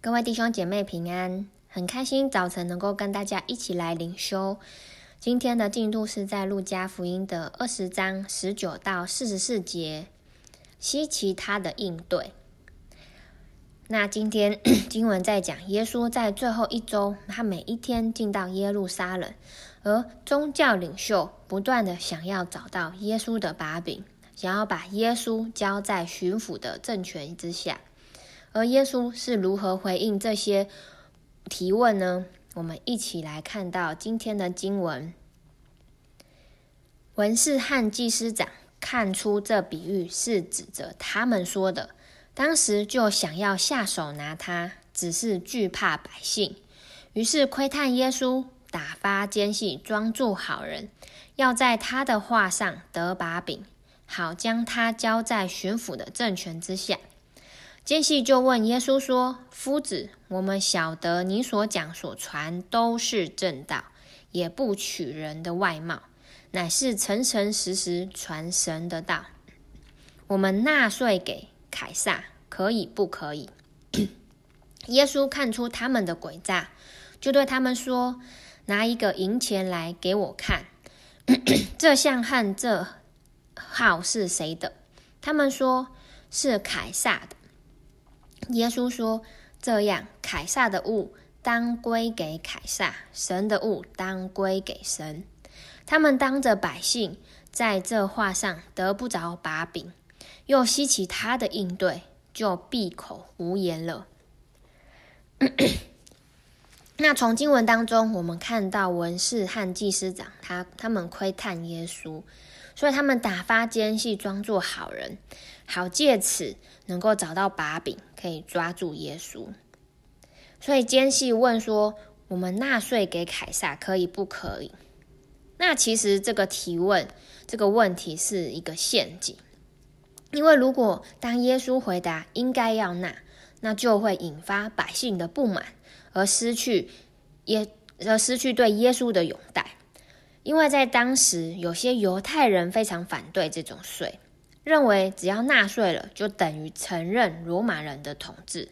各位弟兄姐妹平安，很开心早晨能够跟大家一起来灵修。今天的进度是在路加福音的二十章十九到四十四节，希奇他的应对。那今天 经文在讲耶稣在最后一周，他每一天进到耶路撒冷，而宗教领袖不断的想要找到耶稣的把柄，想要把耶稣交在巡抚的政权之下。而耶稣是如何回应这些提问呢？我们一起来看到今天的经文。文士和祭司长看出这比喻是指着他们说的，当时就想要下手拿他，只是惧怕百姓，于是窥探耶稣，打发奸细装作好人，要在他的话上得把柄，好将他交在巡抚的政权之下。奸细就问耶稣说：“夫子，我们晓得你所讲所传都是正道，也不取人的外貌，乃是诚诚实实传神的道。我们纳税给凯撒，可以不可以？” 耶稣看出他们的诡诈，就对他们说：“拿一个银钱来给我看，这像和这号是谁的？”他们说：“是凯撒的。”耶稣说：“这样，凯撒的物当归给凯撒，神的物当归给神。”他们当着百姓在这话上得不着把柄，又希奇他的应对，就闭口无言了。那从经文当中，我们看到文士和祭司长，他他们窥探耶稣，所以他们打发奸细装作好人。好，借此能够找到把柄，可以抓住耶稣。所以奸细问说：“我们纳税给凯撒，可以不可以？”那其实这个提问，这个问题是一个陷阱，因为如果当耶稣回答应该要纳，那就会引发百姓的不满，而失去耶，而失去对耶稣的拥戴。因为在当时，有些犹太人非常反对这种税。认为只要纳税了，就等于承认罗马人的统治，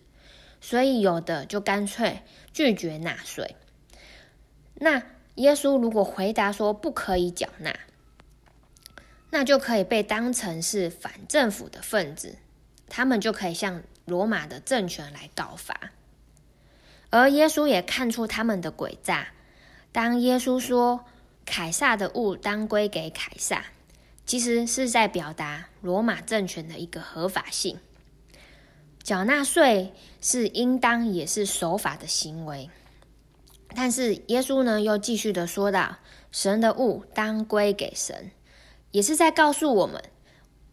所以有的就干脆拒绝纳税。那耶稣如果回答说不可以缴纳，那就可以被当成是反政府的分子，他们就可以向罗马的政权来告发。而耶稣也看出他们的诡诈，当耶稣说凯撒的物当归给凯撒。其实是在表达罗马政权的一个合法性，缴纳税是应当也是守法的行为。但是耶稣呢，又继续的说道：“神的物当归给神，也是在告诉我们，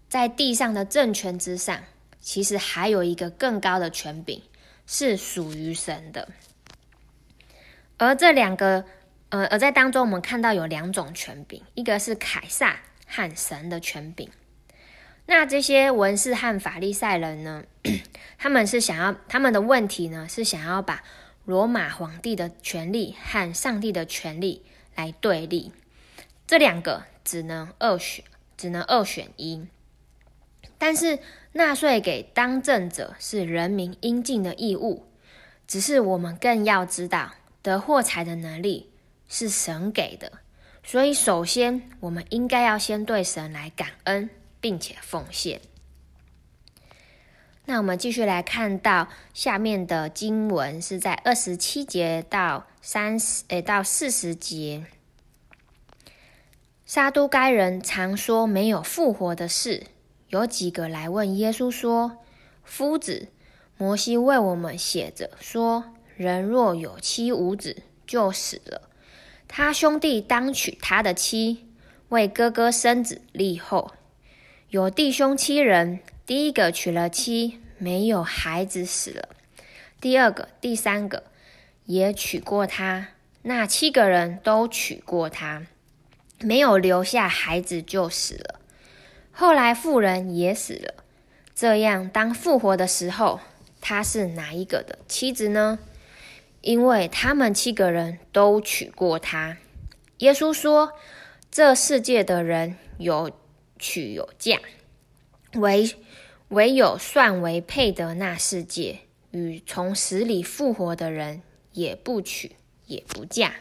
在地上的政权之上，其实还有一个更高的权柄是属于神的。而这两个，呃，而在当中我们看到有两种权柄，一个是凯撒。和神的权柄，那这些文士和法利赛人呢？他们是想要他们的问题呢，是想要把罗马皇帝的权力和上帝的权力来对立，这两个只能二选，只能二选一。但是纳税给当政者是人民应尽的义务，只是我们更要知道，得货财的能力是神给的。所以，首先，我们应该要先对神来感恩，并且奉献。那我们继续来看到下面的经文，是在二十七节到三十，诶，到四十节。沙都该人常说没有复活的事，有几个来问耶稣说：“夫子，摩西为我们写着说，人若有妻无子，就死了。”他兄弟当娶他的妻，为哥哥生子立后。有弟兄七人，第一个娶了妻，没有孩子死了；第二个、第三个也娶过他，那七个人都娶过他，没有留下孩子就死了。后来妇人也死了。这样，当复活的时候，他是哪一个的妻子呢？因为他们七个人都娶过她。耶稣说：“这世界的人有娶有嫁，唯唯有算为配得那世界，与从死里复活的人也不娶也不嫁，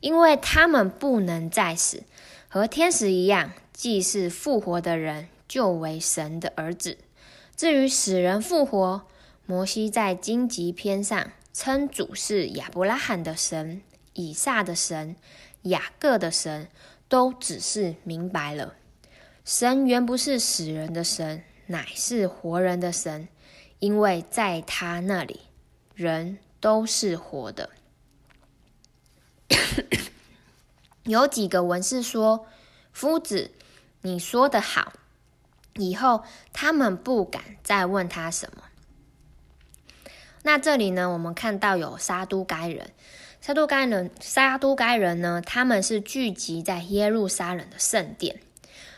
因为他们不能再死，和天使一样，既是复活的人，就为神的儿子。至于死人复活，摩西在荆棘篇上称主是亚伯拉罕的神、以撒的神、雅各的神，都只是明白了。神原不是死人的神，乃是活人的神，因为在他那里，人都是活的。有几个文士说：“夫子，你说的好。”以后他们不敢再问他什么。那这里呢，我们看到有撒都该人，撒都该人，撒都该人呢，他们是聚集在耶路撒冷的圣殿。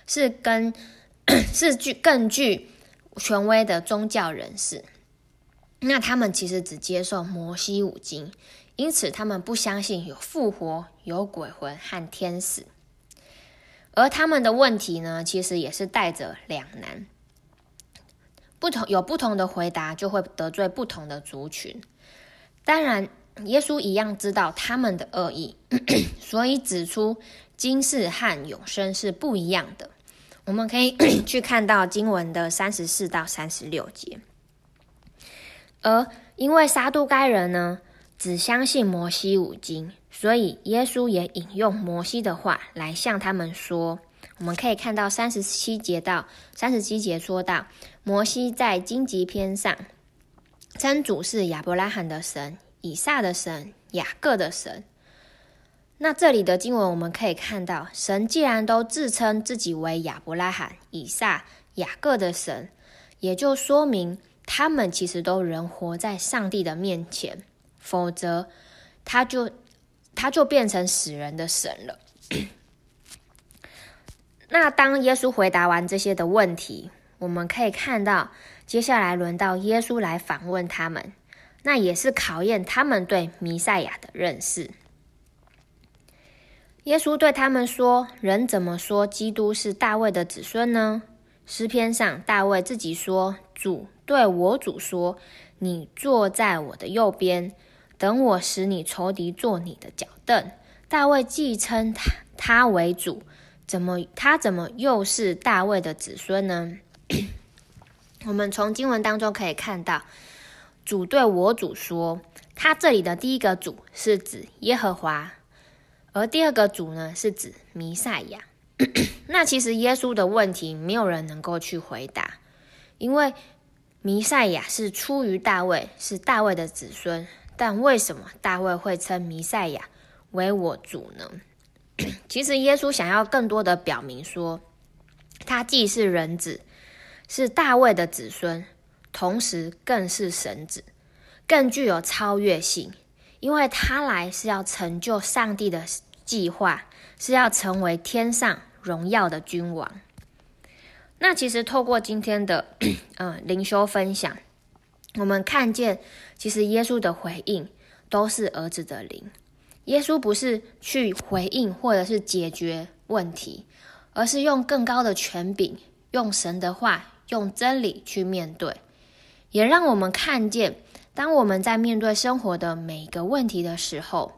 是跟 是具更具权威的宗教人士，那他们其实只接受摩西五经，因此他们不相信有复活、有鬼魂和天使。而他们的问题呢，其实也是带着两难，不同有不同的回答，就会得罪不同的族群。当然，耶稣一样知道他们的恶意，所以指出今世和永生是不一样的。我们可以 去看到经文的三十四到三十六节，而因为撒都该人呢，只相信摩西五经，所以耶稣也引用摩西的话来向他们说。我们可以看到三十七节到三十七节说到，摩西在荆棘篇上称主是亚伯拉罕的神、以撒的神、雅各的神。那这里的经文我们可以看到，神既然都自称自己为亚伯拉罕、以撒、雅各的神，也就说明他们其实都仍活在上帝的面前，否则他就他就变成死人的神了。那当耶稣回答完这些的问题，我们可以看到，接下来轮到耶稣来访问他们，那也是考验他们对弥赛亚的认识。耶稣对他们说：“人怎么说基督是大卫的子孙呢？诗篇上大卫自己说：‘主对我主说，你坐在我的右边，等我使你仇敌坐你的脚凳。’大卫既称他他为主，怎么他怎么又是大卫的子孙呢？我们从经文当中可以看到，主对我主说，他这里的第一个主是指耶和华。”而第二个主呢，是指弥赛亚。那其实耶稣的问题，没有人能够去回答，因为弥赛亚是出于大卫，是大卫的子孙。但为什么大卫会称弥赛亚为我主呢？其实耶稣想要更多的表明说，他既是人子，是大卫的子孙，同时更是神子，更具有超越性。因为他来是要成就上帝的计划，是要成为天上荣耀的君王。那其实透过今天的嗯 灵修分享，我们看见其实耶稣的回应都是儿子的灵。耶稣不是去回应或者是解决问题，而是用更高的权柄，用神的话，用真理去面对，也让我们看见。当我们在面对生活的每一个问题的时候，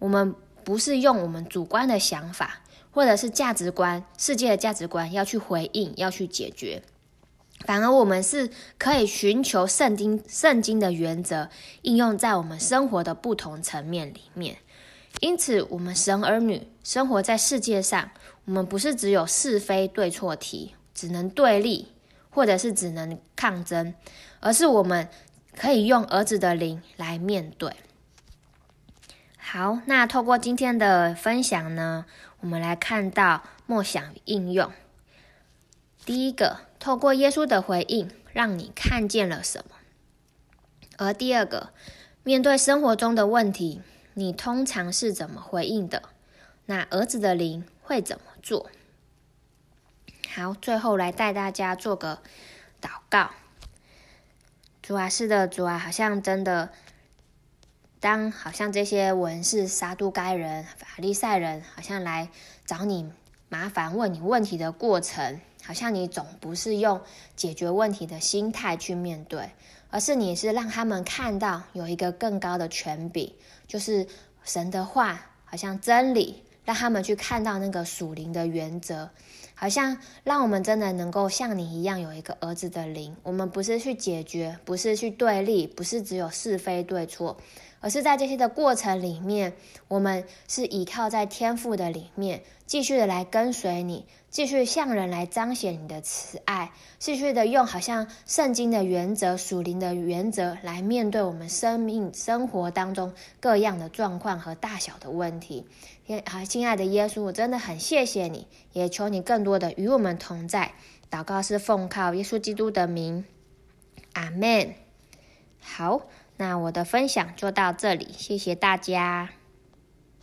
我们不是用我们主观的想法或者是价值观、世界的价值观要去回应、要去解决，反而我们是可以寻求圣经、圣经的原则，应用在我们生活的不同层面里面。因此，我们神儿女生活在世界上，我们不是只有是非对错题，只能对立，或者是只能抗争，而是我们。可以用儿子的灵来面对。好，那透过今天的分享呢，我们来看到默想与应用。第一个，透过耶稣的回应，让你看见了什么？而第二个，面对生活中的问题，你通常是怎么回应的？那儿子的灵会怎么做？好，最后来带大家做个祷告。主啊，是的，主啊，好像真的，当好像这些文士、撒都该人、法利赛人，好像来找你麻烦、问你问题的过程，好像你总不是用解决问题的心态去面对，而是你是让他们看到有一个更高的权柄，就是神的话，好像真理，让他们去看到那个属灵的原则。好像让我们真的能够像你一样有一个儿子的灵，我们不是去解决，不是去对立，不是只有是非对错，而是在这些的过程里面，我们是依靠在天赋的里面，继续的来跟随你，继续向人来彰显你的慈爱，继续的用好像圣经的原则、属灵的原则来面对我们生命生活当中各样的状况和大小的问题。好，亲爱的耶稣，我真的很谢谢你，也求你更多的与我们同在。祷告是奉靠耶稣基督的名，阿门。好，那我的分享就到这里，谢谢大家。